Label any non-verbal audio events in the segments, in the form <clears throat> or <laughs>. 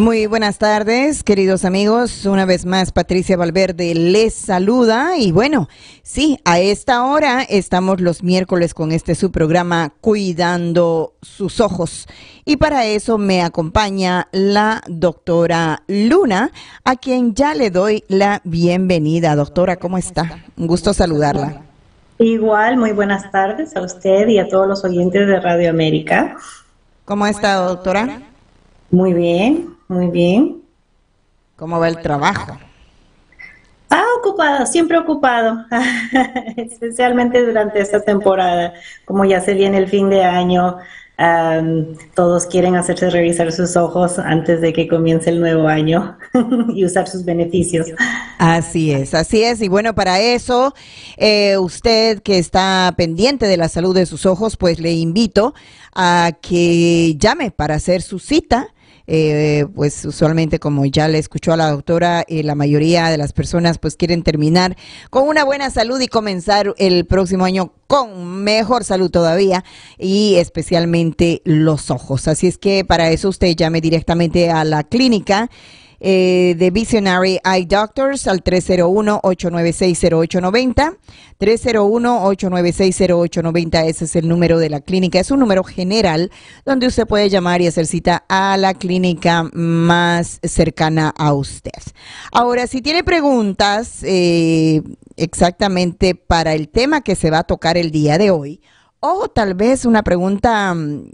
Muy buenas tardes, queridos amigos. Una vez más, Patricia Valverde les saluda. Y bueno, sí, a esta hora estamos los miércoles con este su programa Cuidando sus ojos. Y para eso me acompaña la doctora Luna, a quien ya le doy la bienvenida. Doctora, ¿cómo está? Un gusto saludarla. Igual, muy buenas tardes a usted y a todos los oyentes de Radio América. ¿Cómo está, doctora? Muy bien, muy bien. ¿Cómo va el trabajo? Ah, ocupado, siempre ocupado, <laughs> especialmente durante esta temporada, como ya se viene el fin de año, todos quieren hacerse revisar sus ojos antes de que comience el nuevo año <laughs> y usar sus beneficios. Así es, así es. Y bueno, para eso, eh, usted que está pendiente de la salud de sus ojos, pues le invito a que llame para hacer su cita eh, pues usualmente como ya le escuchó a la doctora, eh, la mayoría de las personas pues quieren terminar con una buena salud y comenzar el próximo año con mejor salud todavía y especialmente los ojos. Así es que para eso usted llame directamente a la clínica eh, de Visionary Eye Doctors al 301-896-0890. 301-896-0890, ese es el número de la clínica. Es un número general donde usted puede llamar y hacer cita a la clínica más cercana a usted. Ahora, si tiene preguntas eh, exactamente para el tema que se va a tocar el día de hoy, o tal vez una pregunta mm,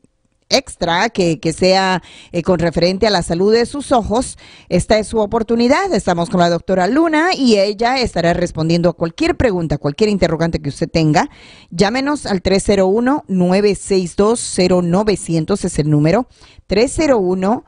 extra que, sea eh, con referente a la salud de sus ojos, esta es su oportunidad. Estamos con la doctora Luna y ella estará respondiendo a cualquier pregunta, cualquier interrogante que usted tenga. Llámenos al 301-962-0900 es el número. 301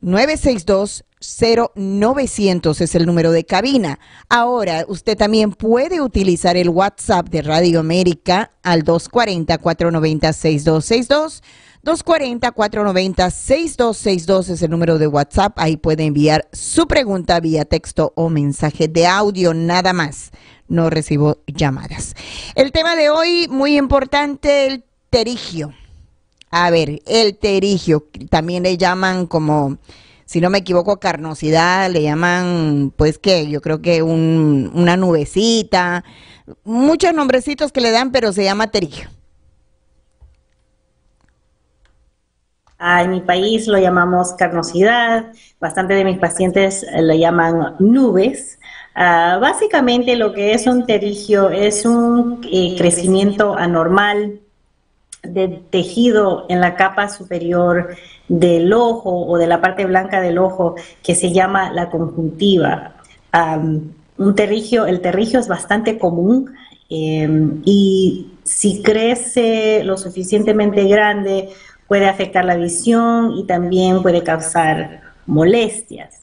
962 0900 es el número de cabina. Ahora, usted también puede utilizar el WhatsApp de Radio América al 240 490 6262 240-490-6262 es el número de WhatsApp. Ahí puede enviar su pregunta vía texto o mensaje de audio, nada más. No recibo llamadas. El tema de hoy, muy importante, el terigio. A ver, el terigio, también le llaman como, si no me equivoco, carnosidad, le llaman, pues que yo creo que un, una nubecita, muchos nombrecitos que le dan, pero se llama terigio. En mi país lo llamamos carnosidad, bastante de mis pacientes lo llaman nubes. Ah, básicamente lo que es un terigio es un eh, crecimiento anormal de tejido en la capa superior del ojo o de la parte blanca del ojo que se llama la conjuntiva. un el terigio es bastante común em, y si crece lo suficientemente grande, puede afectar la visión y también puede causar molestias.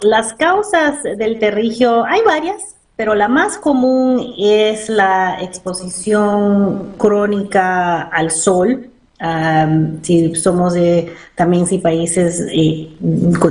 las causas del terrigio, hay varias, pero la más común es la exposición crónica al sol. si somos de también si países eh,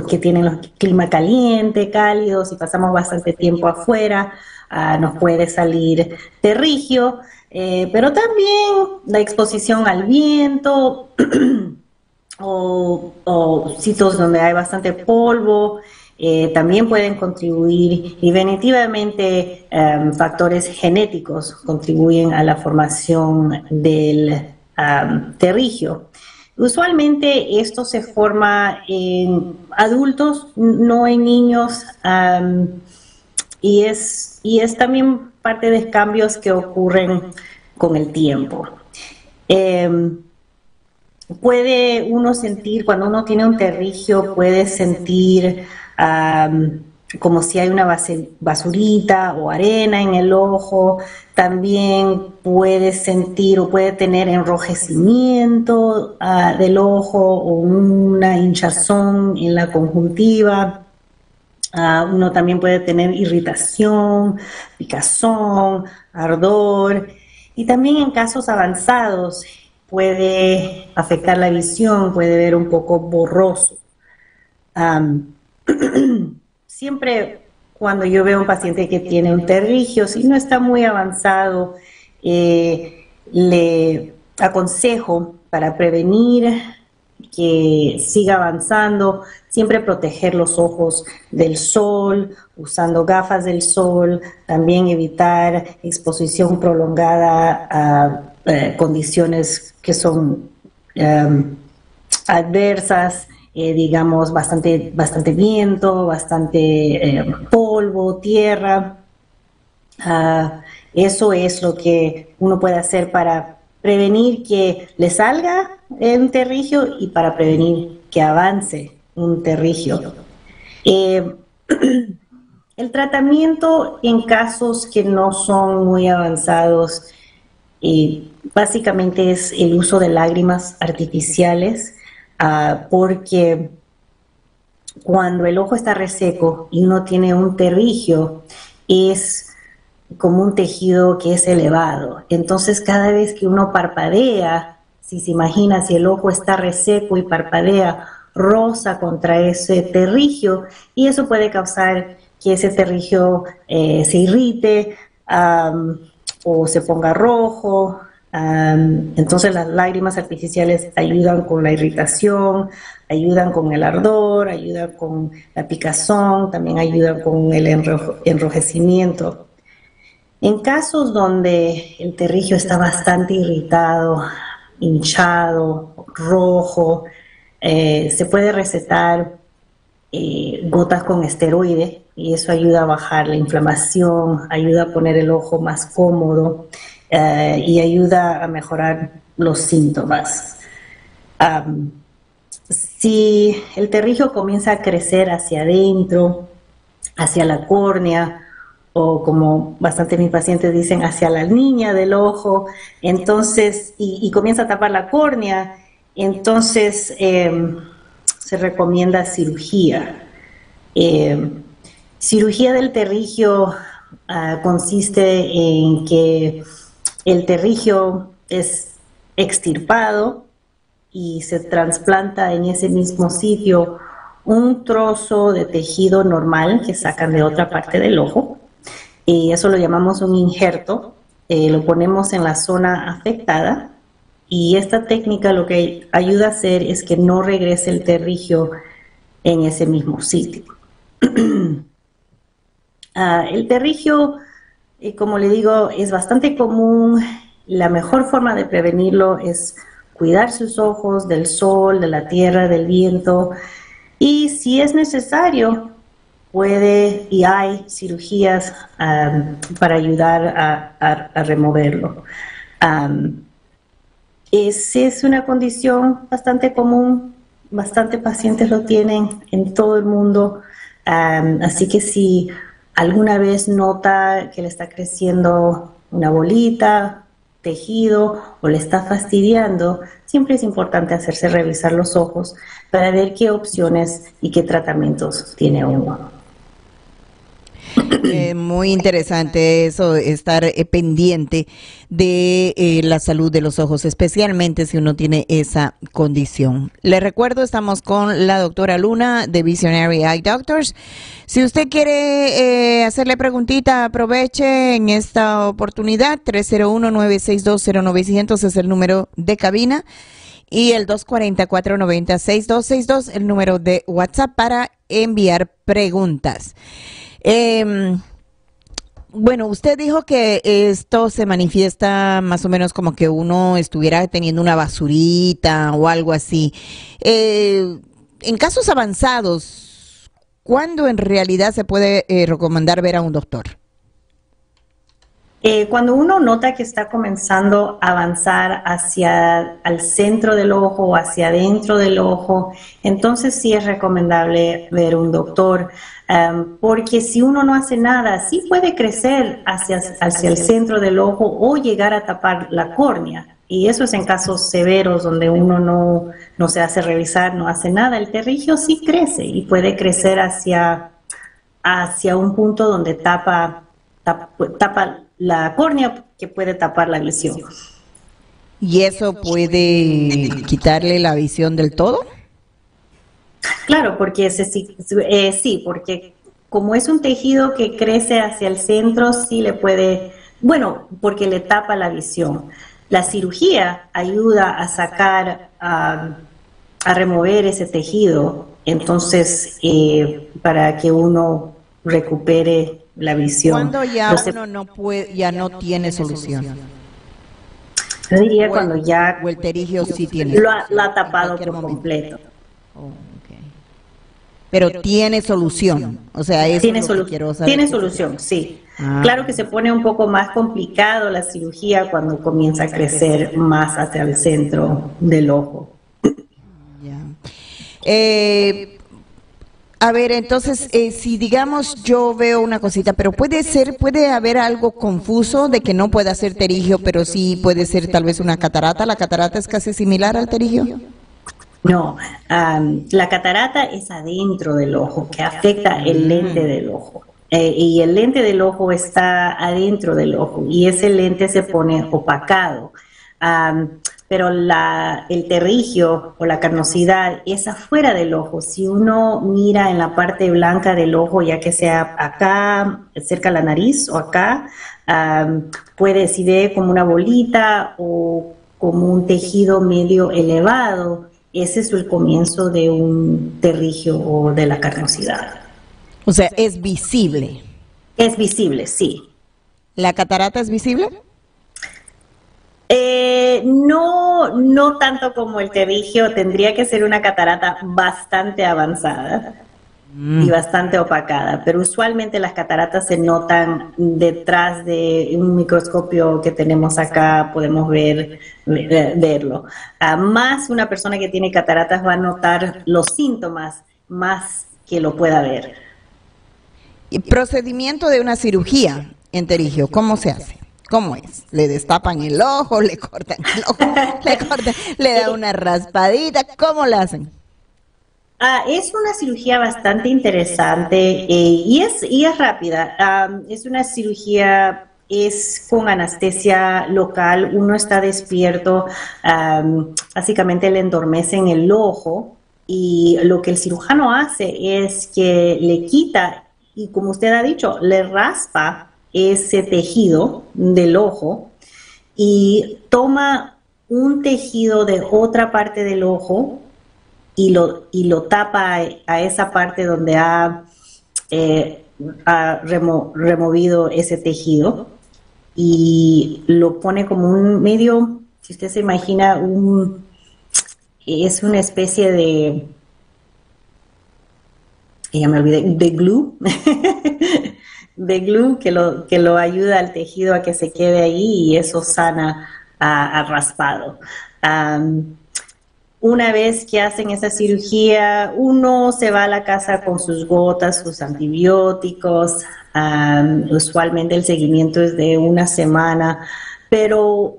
que tienen el clima caliente, cálido, si pasamos bastante tiempo afuera, ah, nos puede salir terrigio. Eh, pero también la exposición al viento <clears throat> o, sitios donde hay bastante polvo eh, también pueden contribuir y definitivamente em, factores genéticos contribuyen a la formación del um, terrigio. Usualmente esto se forma en adultos, no en niños, y, es, y es también parte de cambios que ocurren con el tiempo. Em, puede uno sentir, cuando uno tiene un terrigio, puede sentir como si hay una basurita o arena en el ojo. También puede sentir o puede tener enrojecimiento ah, del ojo o una hinchazón en la conjuntiva. Ah, uno también puede tener irritación, picazón, ardor y también en casos avanzados puede afectar la visión, puede ver un poco borroso. <clears throat> siempre cuando yo veo a un paciente que tiene un terrigio, si no está muy avanzado, eh, le aconsejo para prevenir que siga avanzando, siempre proteger los ojos del sol, usando gafas del sol, también evitar exposición prolongada a eh, condiciones que son em, adversas, eh, digamos, bastante, bastante viento, bastante em, polvo, tierra. Ah, eso es lo que uno puede hacer para prevenir que le salga un terrigio y para prevenir que avance un terrigio. Eh, <clears throat> el tratamiento en casos que no son muy avanzados eh, básicamente es el uso de lágrimas artificiales ah, porque cuando el ojo está reseco y uno tiene un terrigio es como un tejido que es elevado. Entonces, cada vez que uno parpadea, si se imagina, si el ojo está reseco y parpadea, rosa contra ese terrigio y eso puede causar que ese terrigio eh, se irrite o se ponga rojo. entonces las lágrimas artificiales ayudan con la irritación, ayudan con el ardor, ayudan con la picazón, también ayudan con el enrojecimiento. En casos donde el terrigio está bastante irritado, hinchado, rojo, eh, se puede recetar eh, gotas con esteroide y eso ayuda a bajar la inflamación, ayuda a poner el ojo más cómodo eh, y ayuda a mejorar los síntomas. si el terrigio comienza a crecer hacia adentro, hacia la córnea, o como bastante mis pacientes dicen, hacia la niña del ojo, entonces, y, comienza a tapar la córnea, entonces em, se recomienda cirugía. Em, cirugía del terrigio ah, consiste en que el terrigio es extirpado y se trasplanta en ese mismo sitio un trozo de tejido normal que sacan de otra parte del ojo y eso lo llamamos un injerto, eh, lo ponemos en la zona afectada y esta técnica lo que ayuda a hacer es que no regrese el terrigio en ese mismo sitio. <clears throat> Ah, el terrigio, eh, como le digo, es bastante común. La mejor forma de prevenirlo es cuidar sus ojos del sol, de la tierra, del viento y si es necesario, puede y hay cirugías um, para ayudar a, removerlo. Um, es, una condición bastante común, bastante pacientes lo tienen en todo el mundo, um, así que si alguna vez nota que le está creciendo una bolita, tejido o le está fastidiando, siempre es importante hacerse revisar los ojos para ver qué opciones y qué tratamientos tiene uno. Eh, muy interesante eso, estar eh, pendiente de eh, la salud de los ojos, especialmente si uno tiene esa condición. Le recuerdo, estamos con la doctora Luna de Visionary Eye Doctors. Si usted quiere hacerle preguntita, aproveche en esta oportunidad. 301-9620900 es el número de cabina y el 244-90-6262 el número de WhatsApp para enviar preguntas. Eh, bueno, usted dijo que esto se manifiesta más o menos como que uno estuviera teniendo una basurita o algo así. Eh, en casos avanzados, ¿cuándo en realidad se puede eh, recomendar ver a un doctor? Eh, cuando uno nota que está comenzando a avanzar hacia el centro del ojo o hacia adentro del ojo, entonces sí es recomendable ver un doctor, porque si uno no hace nada, sí puede crecer hacia, hacia el centro del ojo o llegar a tapar la córnea. Y eso es en casos severos donde uno no, no se hace revisar, no hace nada. El terrigio sí crece y puede crecer hacia, hacia un punto donde tapa, tapa, tapa la córnea que puede tapar la lesión. ¿Y eso puede quitarle la visión del todo? Claro, porque ese sí, eh, sí, porque como es un tejido que crece hacia el centro, sí le puede, bueno, porque le tapa la visión. La cirugía ayuda a sacar a remover ese tejido. Entonces, eh, para que uno recupere la visión. ¿Cuándo ya uno no puede, ya no tiene solución? Yo diría cuando ya o el terigio sí tiene lo ha, lo ha tapado por completo. Oh, okay. Pero tiene solución, o sea, eso tiene, es lo que quiero saber. tiene solución, sí. Ah. Claro que se pone un poco más complicado la cirugía cuando comienza a crecer más hacia el centro del ojo. Ya. Eh, a ver, entonces, eh, si digamos yo veo una cosita, pero puede ser, puede haber algo confuso de que no pueda ser terigio, pero sí puede ser tal vez una catarata. ¿La catarata es casi similar al terigio? No, um, la catarata es adentro del ojo, que afecta el lente del ojo. Eh, y el lente del ojo está adentro del ojo y ese lente se pone opacado. Um, pero la, el terrigio o la carnosidad es afuera del ojo. Si uno mira en la parte blanca del ojo, ya que sea acá, cerca de la nariz o acá, puede, si ve como una bolita o como un tejido medio elevado, ese es el comienzo de un terrigio o de la carnosidad. O sea, es visible. Es visible, sí. ¿La catarata es visible? Eh, no, no tanto como el terigio, tendría que ser una catarata bastante avanzada mm. y bastante opacada, pero usualmente las cataratas se notan detrás de un microscopio que tenemos acá, podemos ver, verlo. Ah, más una persona que tiene cataratas va a notar los síntomas más que lo pueda ver. ¿Y procedimiento de una cirugía en terigio, cómo se hace? ¿Cómo es? ¿Le destapan el ojo, le cortan el ojo, le, cortan, le da una raspadita? ¿Cómo lo hacen? Ah, es una cirugía bastante interesante eh, y, es, y es rápida. es una cirugía, es con anestesia local, uno está despierto, básicamente le endormecen el ojo y lo que el cirujano hace es que le quita y como usted ha dicho, le raspa ese tejido del ojo y toma un tejido de otra parte del ojo y lo, y lo tapa a, esa parte donde ha, eh, removido ese tejido y lo pone como un medio, si usted se imagina, un, es una especie de, ya me olvidé, de glue <laughs> de glue que lo, que lo ayuda al tejido a que se quede ahí y eso sana a, raspado. una vez que hacen esa cirugía, uno se va a la casa con sus gotas, sus antibióticos. usualmente el seguimiento es de una semana, pero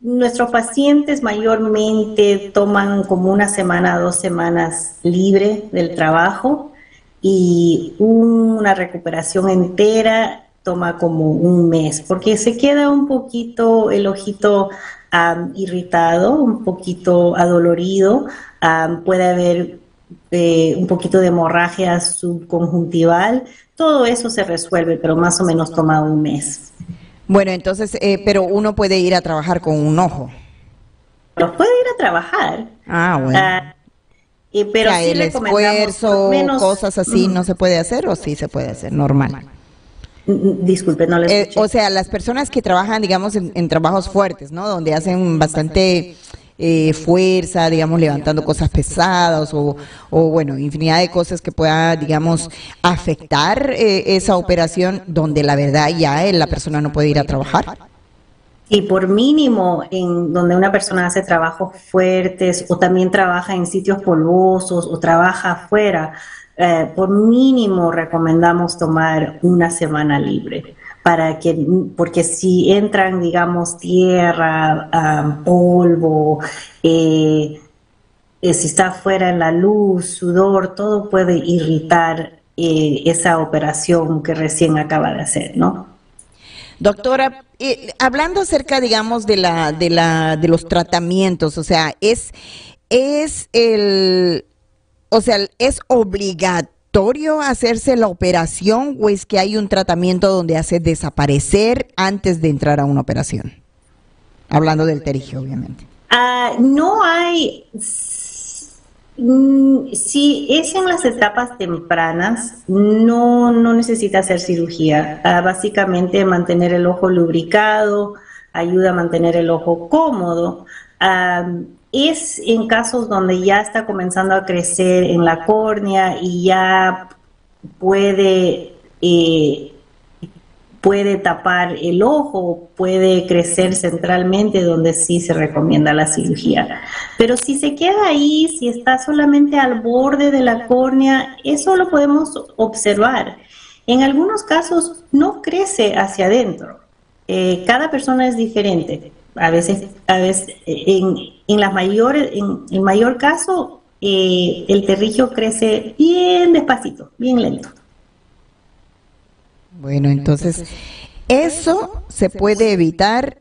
nuestros pacientes mayormente toman como una semana, dos semanas libre del trabajo y una recuperación entera toma como un mes, porque se queda un poquito el ojito irritado, un poquito adolorido, puede haber eh, un poquito de hemorragia subconjuntival, todo eso se resuelve, pero más o menos toma un mes. Bueno, entonces, eh, pero uno puede ir a trabajar con un ojo. Pero puede ir a trabajar. Ah, bueno. Ah, pero el esfuerzo, cosas así, ¿no se puede hacer o sí se puede hacer normal? Disculpe, no le eh, O sea, las personas que trabajan, digamos, en, trabajos fuertes, ¿no? Donde hacen bastante eh, fuerza, digamos, levantando cosas pesadas o, o, bueno, infinidad de cosas que pueda, digamos, afectar eh, esa operación donde la verdad ya la persona no puede ir a trabajar. Y por mínimo, en donde una persona hace trabajos fuertes o también trabaja en sitios polvosos o trabaja afuera, eh, por mínimo recomendamos tomar una semana libre para que, porque si entran, digamos, tierra, polvo, eh, eh, si está fuera en la luz, sudor, todo puede irritar esa operación que recién acaba de hacer, ¿no? Doctora, eh, hablando acerca, digamos, de la, de la, de los tratamientos, o sea, es, es el, o sea, es obligatorio hacerse la operación o es que hay un tratamiento donde hace desaparecer antes de entrar a una operación? Hablando del terigio, obviamente. Ah, no hay si es en las etapas tempranas, no, no necesita hacer cirugía. Ah, básicamente mantener el ojo lubricado, ayuda a mantener el ojo cómodo. Es en casos donde ya está comenzando a crecer en la córnea y ya puede eh, puede tapar el ojo, puede crecer centralmente, donde sí se recomienda la cirugía. Pero si se queda ahí, si está solamente al borde de la córnea, eso lo podemos observar. En algunos casos no crece hacia adentro. Eh, cada persona es diferente. A veces, a veces en, en el mayor caso, eh, el terrillo crece bien despacito, bien lento. Bueno, entonces eso se puede evitar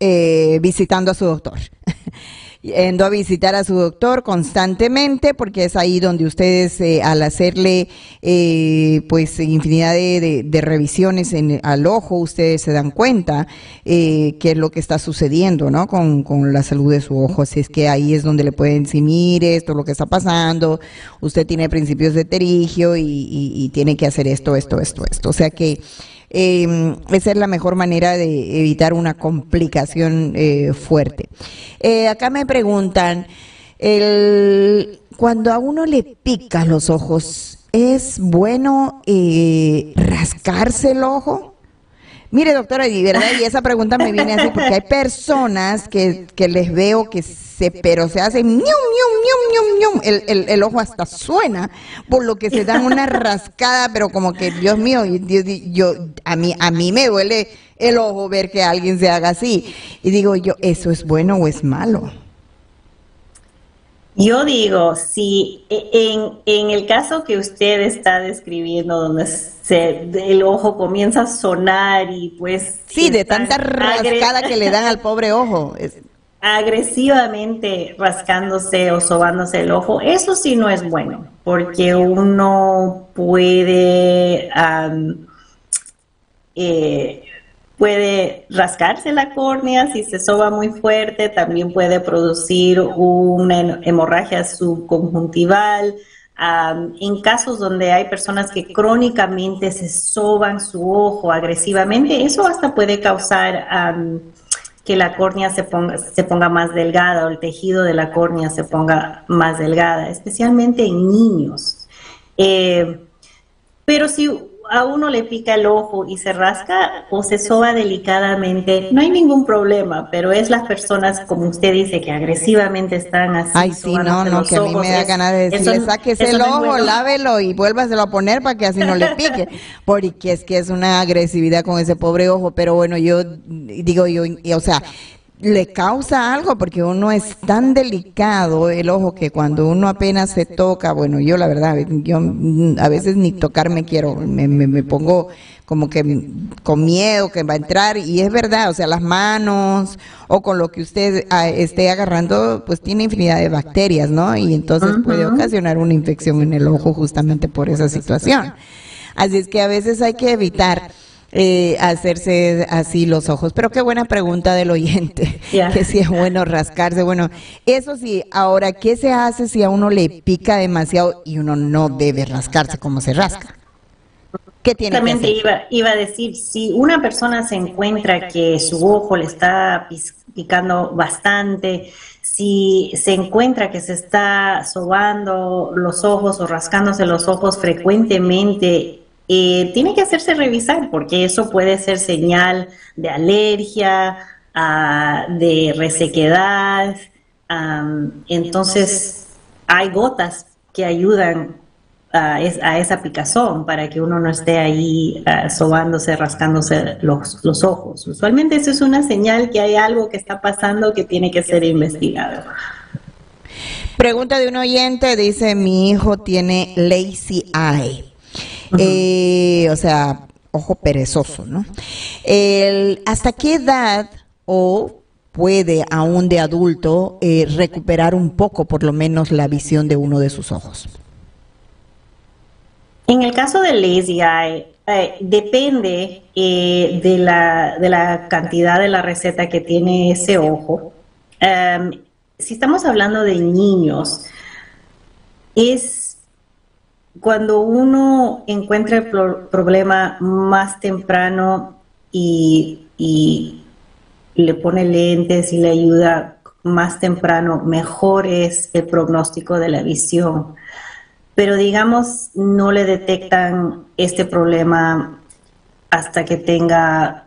eh, visitando a su doctor. <laughs> Yendo a visitar a su doctor constantemente porque es ahí donde ustedes eh, al hacerle eh, pues infinidad de, revisiones en, al ojo ustedes se dan cuenta qué es lo que está sucediendo ¿no? Con, la salud de su ojo así es que ahí es donde le pueden decir mire esto es lo que está pasando usted tiene principios de terigio y tiene que hacer esto esto esto esto o sea que eh, esa es la mejor manera de evitar una complicación eh, fuerte. Eh, acá me preguntan, cuando a uno le pica los ojos, ¿es bueno eh, rascarse el ojo? Mire, doctora, y, ¿verdad? y esa pregunta me viene así porque hay personas que, que les veo que se, pero se hace ñum, ñum, ñum, ñum, ñum. El, el, el, ojo hasta suena, por lo que se dan una rascada, pero como que, Dios mío, yo, yo, a, mí, a mí me duele el ojo ver que alguien se haga así. Y digo yo, ¿eso es bueno o es malo? Yo digo, si e, en, en, el caso que usted está describiendo, donde se, el ojo comienza a sonar y pues... Sí, de tanta rascada que le dan al pobre ojo. Agresivamente rascándose o sobándose el ojo, eso sí no es bueno, porque uno puede... eh, puede rascarse la córnea, si se soba muy fuerte, también puede producir una hemorragia subconjuntival. en casos donde hay personas que crónicamente se soban su ojo agresivamente, eso hasta puede causar que la córnea se ponga, se ponga más delgada o el tejido de la córnea se ponga más delgada, especialmente en niños. Eh, pero si a uno le pica el ojo y se rasca o se soba delicadamente, no hay ningún problema, pero es las personas, como usted dice, que agresivamente están así. Ay, sí, no, no, que a mí me da ganas de decirle, sáquese el ojo, lávelo y vuélvaselo a poner para que así no le <laughs> pique, porque es que es una agresividad con ese pobre ojo, pero bueno, yo digo yo, o sea, le causa algo porque uno es tan delicado el ojo que cuando uno apenas se toca, bueno, yo la verdad, yo a veces ni tocarme quiero, me, me, pongo como que con miedo que va a entrar y es verdad, o sea, las manos o con lo que usted ah, esté agarrando, pues tiene infinidad de bacterias, ¿no? Y entonces puede ocasionar una infección en el ojo justamente por esa situación. Así es que a veces hay que evitar eh, hacerse así los ojos. Pero qué buena pregunta del oyente, <laughs> que si es bueno rascarse. Bueno, eso sí, ahora, ¿qué se hace si a uno le pica demasiado y uno no debe rascarse como se rasca? ¿Qué tiene que hacer? Iba, iba a decir, si una persona se encuentra que su ojo le está picando bastante, si se encuentra que se está sobando los ojos o rascándose los ojos frecuentemente eh, tiene que hacerse revisar porque eso puede ser señal de alergia, ah, de resequedad. entonces, hay gotas que ayudan a, esa picazón para que uno no esté ahí uh, sobándose, rascándose los, los ojos. Usualmente eso es una señal que hay algo que está pasando que tiene que ser investigado. Pregunta de un oyente, dice, mi hijo tiene lazy eye. Eh, o sea, ojo perezoso, ¿no? ¿Hasta qué edad o puede aún de adulto eh, recuperar un poco, por lo menos, la visión de uno de sus ojos? En el caso del lazy eye, eh, depende de, la, de, la, cantidad de la receta que tiene ese ojo. Em, si estamos hablando de niños, es cuando uno encuentra el problema más temprano y, y, le pone lentes y le ayuda más temprano, mejor es el pronóstico de la visión. Pero digamos, no le detectan este problema hasta que tenga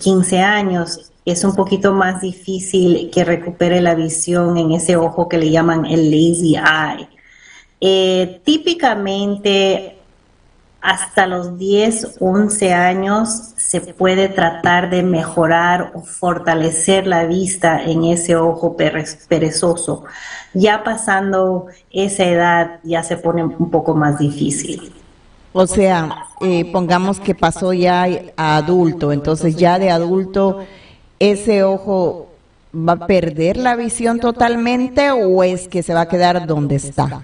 15 años. Es un poquito más difícil que recupere la visión en ese ojo que le llaman el lazy eye. Eh, típicamente hasta los 10, 11 años se puede tratar de mejorar o fortalecer la vista en ese ojo perezoso. Ya pasando esa edad ya se pone un poco más difícil. O sea, eh, pongamos que pasó ya a adulto, entonces ya de adulto ese ojo va a perder la visión totalmente o es que se va a quedar donde está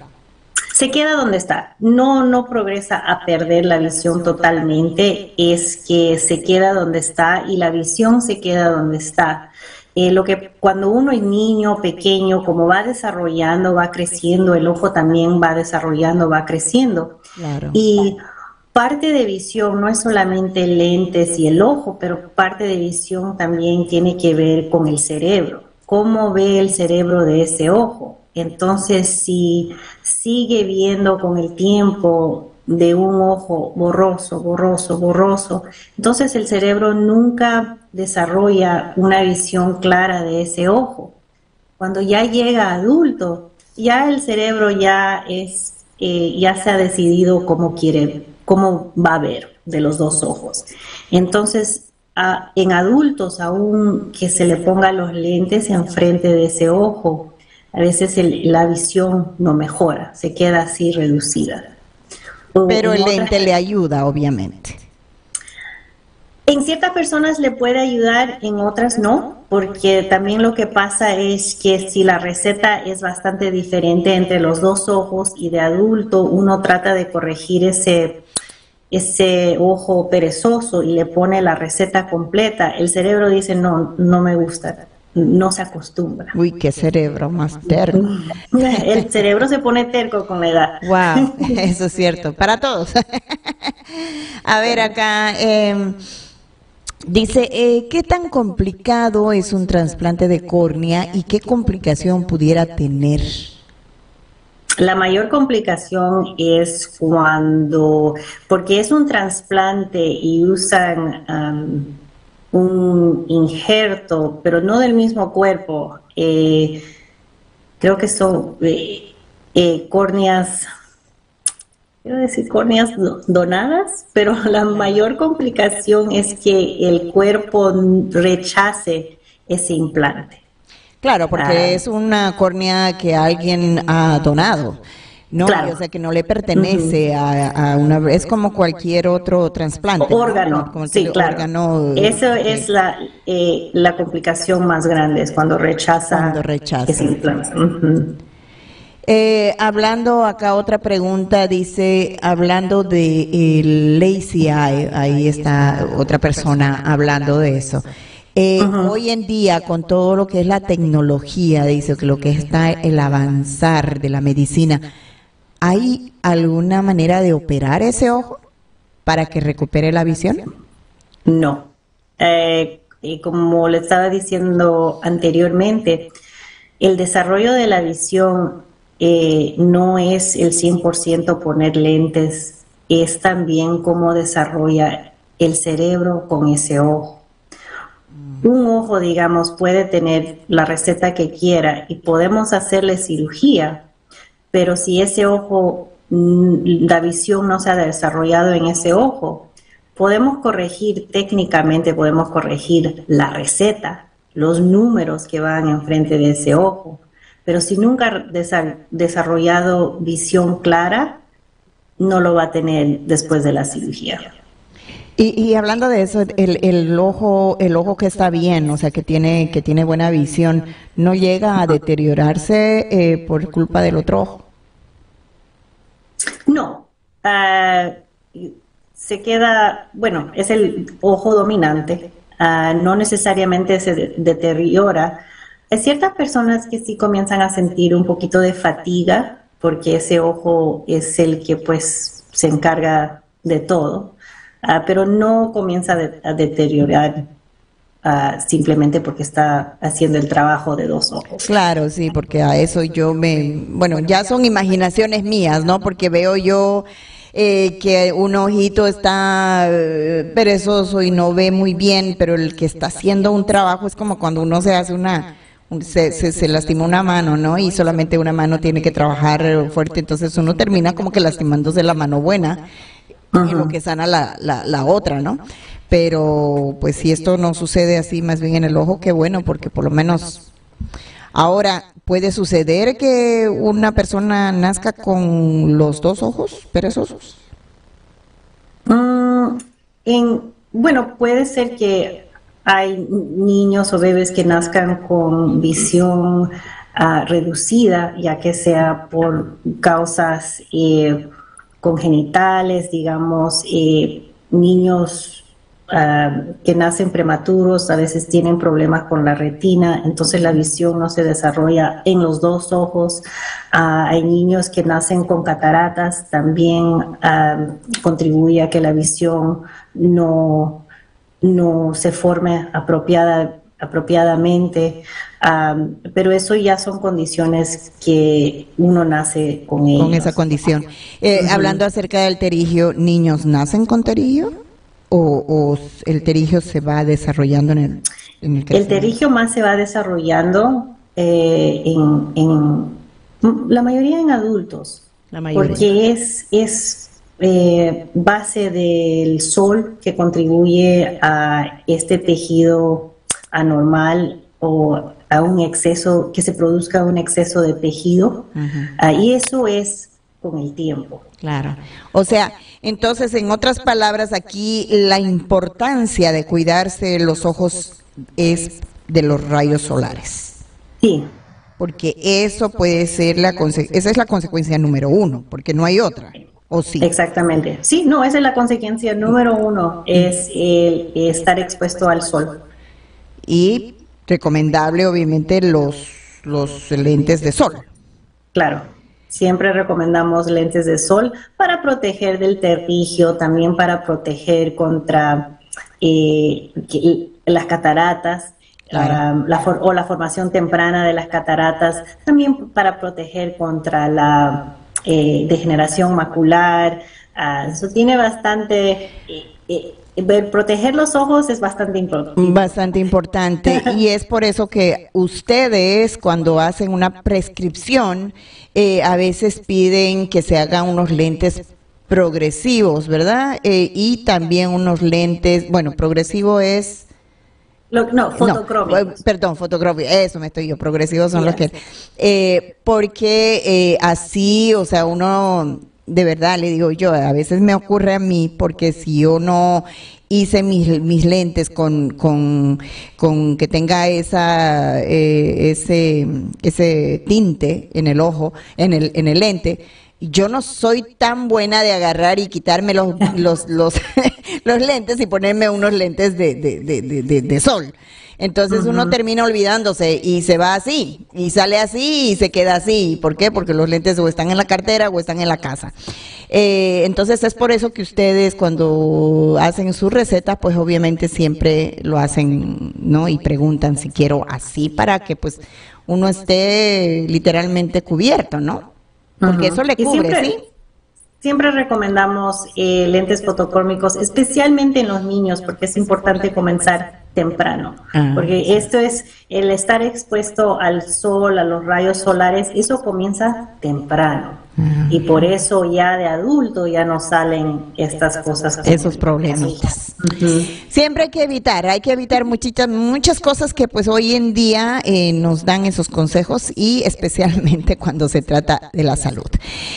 se queda donde está. No, no progresa a perder la visión totalmente, es que se queda donde está y la visión se queda donde está. Eh, lo que cuando uno es niño, pequeño, como va desarrollando, va creciendo, el ojo también va desarrollando, va creciendo. Y parte de visión no es solamente lentes y el ojo, pero parte de visión también tiene que ver con el cerebro. ¿Cómo ve el cerebro de ese ojo? Entonces, si sigue viendo con el tiempo de un ojo borroso, borroso, borroso, entonces el cerebro nunca desarrolla una visión clara de ese ojo. Cuando ya llega adulto, ya el cerebro ya es, eh, ya se ha decidido cómo quiere, cómo va a ver de los dos ojos. Entonces, en adultos, aún que se le ponga los lentes enfrente de ese ojo, a veces la visión no mejora, se queda así reducida. Pero el lente le ayuda, obviamente. En ciertas personas le puede ayudar, en otras no, porque también lo que pasa es que si la receta es bastante diferente entre los dos ojos y de adulto, uno trata de corregir ese, ese ojo perezoso y le pone la receta completa, el cerebro dice, no, no me gusta no se acostumbra. Uy, qué cerebro más terco. <laughs> El cerebro se pone terco con la edad. Wow, <laughs> eso es cierto, para todos. <laughs> A ver acá, em, dice, eh, ¿qué tan complicado es un trasplante de córnea y qué complicación pudiera tener? La mayor complicación es cuando, porque es un trasplante y usan un injerto, pero no del mismo cuerpo. Eh, creo que son eh, eh, córneas, quiero decir córneas donadas, pero <laughs> la mayor complicación es que el cuerpo rechace ese implante. Claro, porque ah. es una córnea que alguien ha donado. No, o sea que no le pertenece a, una es como cualquier otro trasplante. Órgano, sí, claro. Eso es la, eh, la complicación más grande, es cuando rechaza, cuando rechaza. Eh, hablando acá otra pregunta, dice, hablando de el lazy eye, ahí está otra persona hablando de eso. Eh, hoy en día, con todo lo que es la tecnología, dice que lo que está el avanzar de la medicina, ¿Hay alguna manera de operar ese ojo para que recupere la visión? No. Eh, y como le estaba diciendo anteriormente, el desarrollo de la visión eh, no es el 100% poner lentes, es también cómo desarrolla el cerebro con ese ojo. Un ojo, digamos, puede tener la receta que quiera y podemos hacerle cirugía pero si ese ojo, mm, la visión no se ha desarrollado en ese ojo, podemos corregir técnicamente, podemos corregir la receta, los números que van enfrente de ese ojo, pero si nunca ha desarrollado visión clara, no lo va a tener después de la cirugía. Y, hablando de eso, el, ojo, el ojo que está bien, o sea, que tiene, que tiene buena visión, ¿no llega a deteriorarse eh, por culpa del otro ojo? No. Ah, se queda, bueno, es el ojo dominante. Ah, no necesariamente se deteriora. Hay ciertas personas que sí comienzan a sentir un poquito de fatiga porque ese ojo es el que pues se encarga de todo, ah, pero no comienza a deteriorar Ah, simplemente porque está haciendo el trabajo de dos ojos. Claro, sí, porque a eso yo me, bueno, ya son imaginaciones mías, ¿no? Porque veo yo eh, que un ojito está eh, perezoso y no ve muy bien, pero el que está haciendo un trabajo es como cuando uno se hace una... Se, se, lastima una mano, ¿no? Y solamente una mano tiene que trabajar fuerte, entonces uno termina como que lastimándose la mano buena y lo que sana la, la, la otra, ¿no? Pero pues si esto no sucede así más bien en el ojo, qué bueno, porque por lo menos ahora puede suceder que una persona nazca con los dos ojos perezosos. Mm, en, bueno, puede ser que hay niños o bebés que nazcan con visión ah, reducida, ya que sea por causas eh, congenitales, digamos, eh, niños Ah, que nacen prematuros, a veces tienen problemas con la retina, entonces la visión no se desarrolla en los dos ojos. Ah, hay niños que nacen con cataratas, también ah, contribuye a que la visión no, no se forme apropiada, apropiadamente. pero eso ya son condiciones que uno nace con ellos. Con esa condición. Eh, hablando acerca del terigio, ¿niños nacen con terigio? o, el terigio se va desarrollando en el, en el El terigio más se va desarrollando eh, en, la mayoría en adultos, porque es, es eh, base del sol que contribuye a este tejido anormal o a un exceso, que se produzca un exceso de tejido, y eso es con el tiempo. Claro. O sea, entonces, en otras palabras, aquí la importancia de cuidarse los ojos es de los rayos solares. Sí. Porque eso puede ser la esa es la consecuencia número uno, porque no hay otra. ¿O sí? Exactamente. Sí, no, esa es la consecuencia número uno, es el estar expuesto al sol. Y recomendable, obviamente, los, los lentes de sol. Claro. Siempre recomendamos lentes de sol para proteger del terrigio, también para proteger contra eh, las cataratas. o la formación temprana de las cataratas, también para proteger contra la eh, degeneración macular. Ah, eso tiene bastante eh, proteger los ojos es bastante importante. Bastante importante <laughs> y es por eso que ustedes cuando hacen una prescripción eh, a veces piden que se hagan unos lentes progresivos, ¿verdad? Eh, y también unos lentes, bueno, progresivo es... no, fotocrómicos. perdón, fotocrómicos, eso me estoy yo, progresivos son los que... Eh, porque así, o sea, uno de verdad le digo yo, a veces me ocurre a mí porque si yo no hice mis, mis lentes con, con, con que tenga esa, eh, ese, ese tinte en el ojo, en el, en el lente, yo no soy tan buena de agarrar y quitarme los, los, los, <laughs> los lentes y ponerme unos lentes de, de, de, de sol. Entonces uno termina olvidándose y se va así, y sale así y se queda así. ¿Por qué? Porque los lentes o están en la cartera o están en la casa. Eh, entonces es por eso que ustedes cuando hacen su receta, pues obviamente siempre lo hacen, ¿no? Y preguntan si quiero así para que pues uno esté literalmente cubierto, ¿no? Porque eso le cubre, ¿sí? Siempre recomendamos eh, lentes fotocórmicos, especialmente en los niños, porque es importante comenzar temprano, ah, porque esto es el estar expuesto al sol, a los rayos solares, eso comienza temprano. Y por eso ya de adulto ya no salen estas cosas. Esos problemitas. Siempre hay que evitar, hay que evitar muchas, muchas cosas que pues hoy en día eh, nos dan esos consejos y especialmente <laughs> cuando se trata de la salud.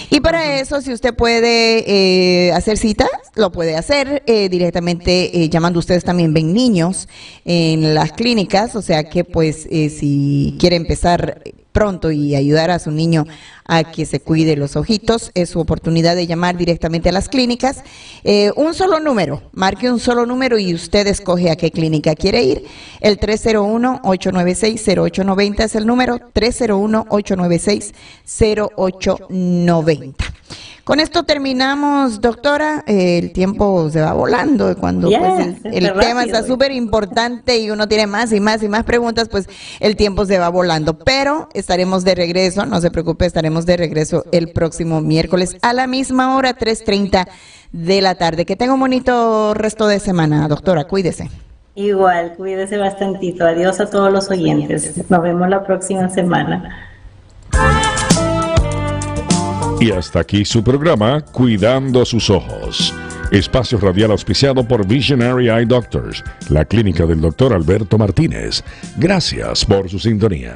Y para eso, si usted puede eh, hacer citas, lo puede hacer eh, directamente llamando ustedes también ven niños en las clínicas, o sea que pues si quiere empezar pronto y ayudar a su niño a que se cuide los ojitos. Es su oportunidad de llamar directamente a las clínicas. Eh, un solo número, marque un solo número y usted escoge a qué clínica quiere ir. El 301-896-0890 es el número 301-896-0890. Con esto terminamos, doctora. el tiempo se va volando cuando pues, el, tema está súper importante y uno tiene más y más y más preguntas, pues el tiempo se va volando. Pero estaremos de regreso, no se preocupe, estaremos de regreso el próximo miércoles a la misma hora, 3.30 de la tarde. Que tenga un bonito resto de semana, doctora. Cuídese. Igual, cuídese bastantito. Adiós a todos los oyentes. Nos vemos la próxima semana. Y hasta aquí su programa Cuidando sus ojos. Espacio radial auspiciado por Visionary Eye Doctors, la clínica del doctor Alberto Martínez. Gracias por su sintonía.